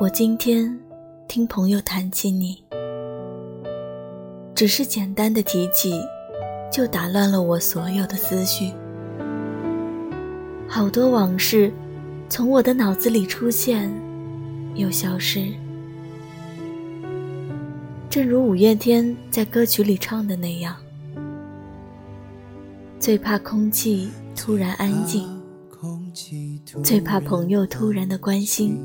我今天听朋友谈起你，只是简单的提起，就打乱了我所有的思绪。好多往事从我的脑子里出现，又消失。正如五月天在歌曲里唱的那样，最怕空气突然安静，最怕朋友突然的关心，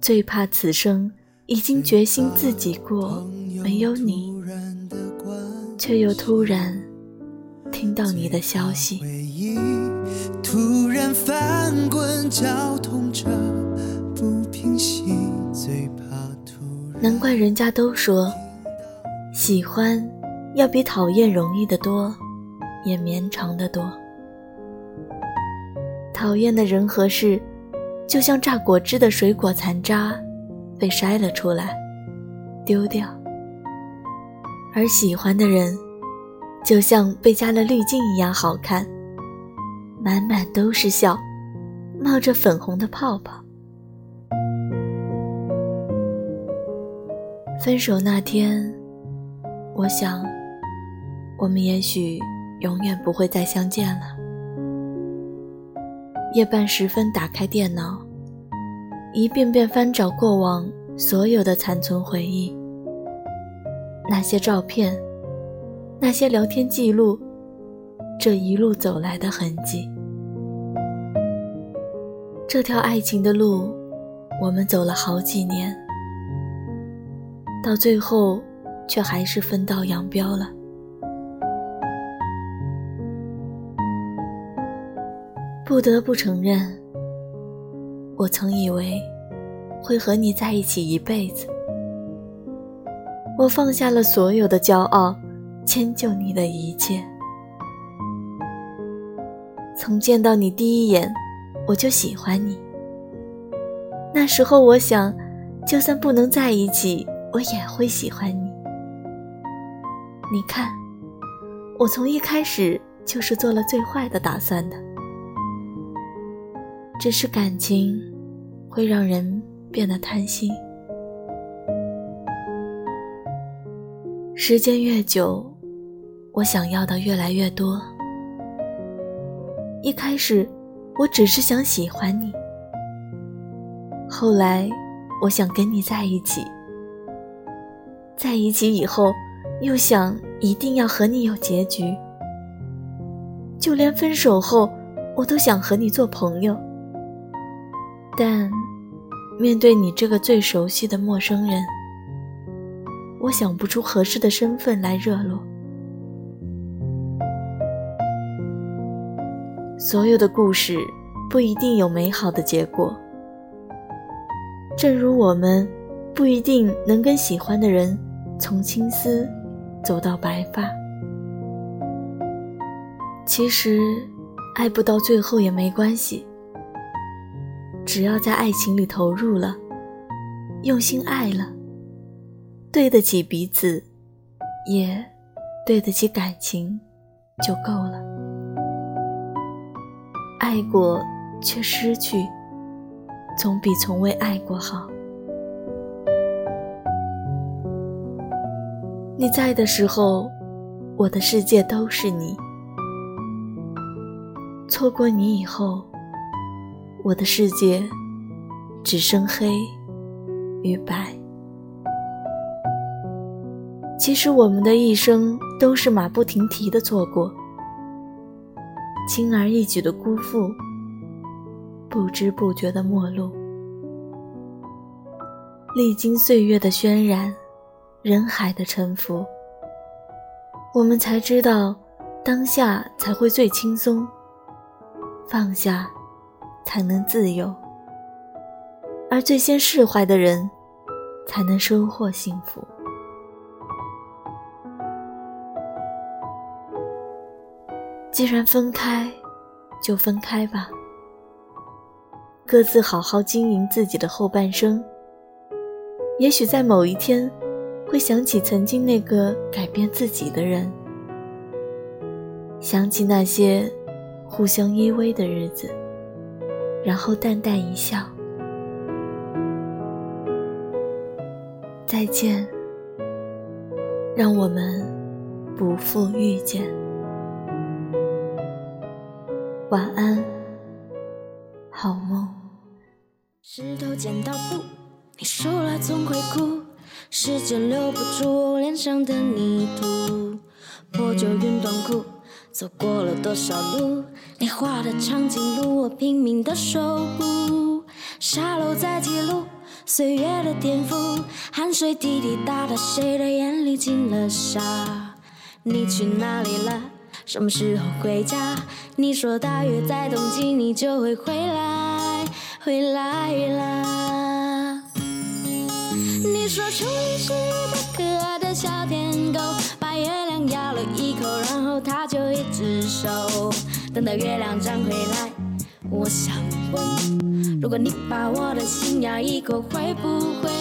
最怕此生已经决心自己过，没有你，却又突然听到你的消息。突然翻滚，绞痛着不平息，最怕。难怪人家都说，喜欢要比讨厌容易得多，也绵长得多。讨厌的人和事，就像榨果汁的水果残渣，被筛了出来，丢掉；而喜欢的人，就像被加了滤镜一样好看，满满都是笑，冒着粉红的泡泡。分手那天，我想，我们也许永远不会再相见了。夜半时分，打开电脑，一遍遍翻找过往所有的残存回忆，那些照片，那些聊天记录，这一路走来的痕迹。这条爱情的路，我们走了好几年。到最后，却还是分道扬镳了。不得不承认，我曾以为会和你在一起一辈子。我放下了所有的骄傲，迁就你的一切。从见到你第一眼，我就喜欢你。那时候我想，就算不能在一起。我也会喜欢你。你看，我从一开始就是做了最坏的打算的。只是感情会让人变得贪心，时间越久，我想要的越来越多。一开始，我只是想喜欢你，后来，我想跟你在一起。在一起以后，又想一定要和你有结局。就连分手后，我都想和你做朋友。但面对你这个最熟悉的陌生人，我想不出合适的身份来热络。所有的故事不一定有美好的结果，正如我们不一定能跟喜欢的人。从青丝走到白发，其实爱不到最后也没关系，只要在爱情里投入了，用心爱了，对得起彼此，也对得起感情，就够了。爱过却失去，总比从未爱过好。你在的时候，我的世界都是你；错过你以后，我的世界只剩黑与白。其实我们的一生都是马不停蹄的错过，轻而易举的辜负，不知不觉的陌路，历经岁月的渲染。人海的沉浮，我们才知道，当下才会最轻松，放下才能自由，而最先释怀的人，才能收获幸福。既然分开，就分开吧，各自好好经营自己的后半生。也许在某一天。会想起曾经那个改变自己的人，想起那些互相依偎的日子，然后淡淡一笑。再见，让我们不负遇见。晚安，好梦。石头剪刀布，你输了总会哭。时间留不住脸上的泥土。破旧运动裤，走过了多少路？你画的长颈鹿，我拼命的守护。沙漏在记录。岁月的颠覆，汗水滴滴答答，谁的眼里进了沙？你去哪里了？什么时候回家？你说大约在冬季，你就会回来，回来啦。你说初恋是一个可爱手。等到月亮长回来，我想问。如果你把我的心咬一口，会不会？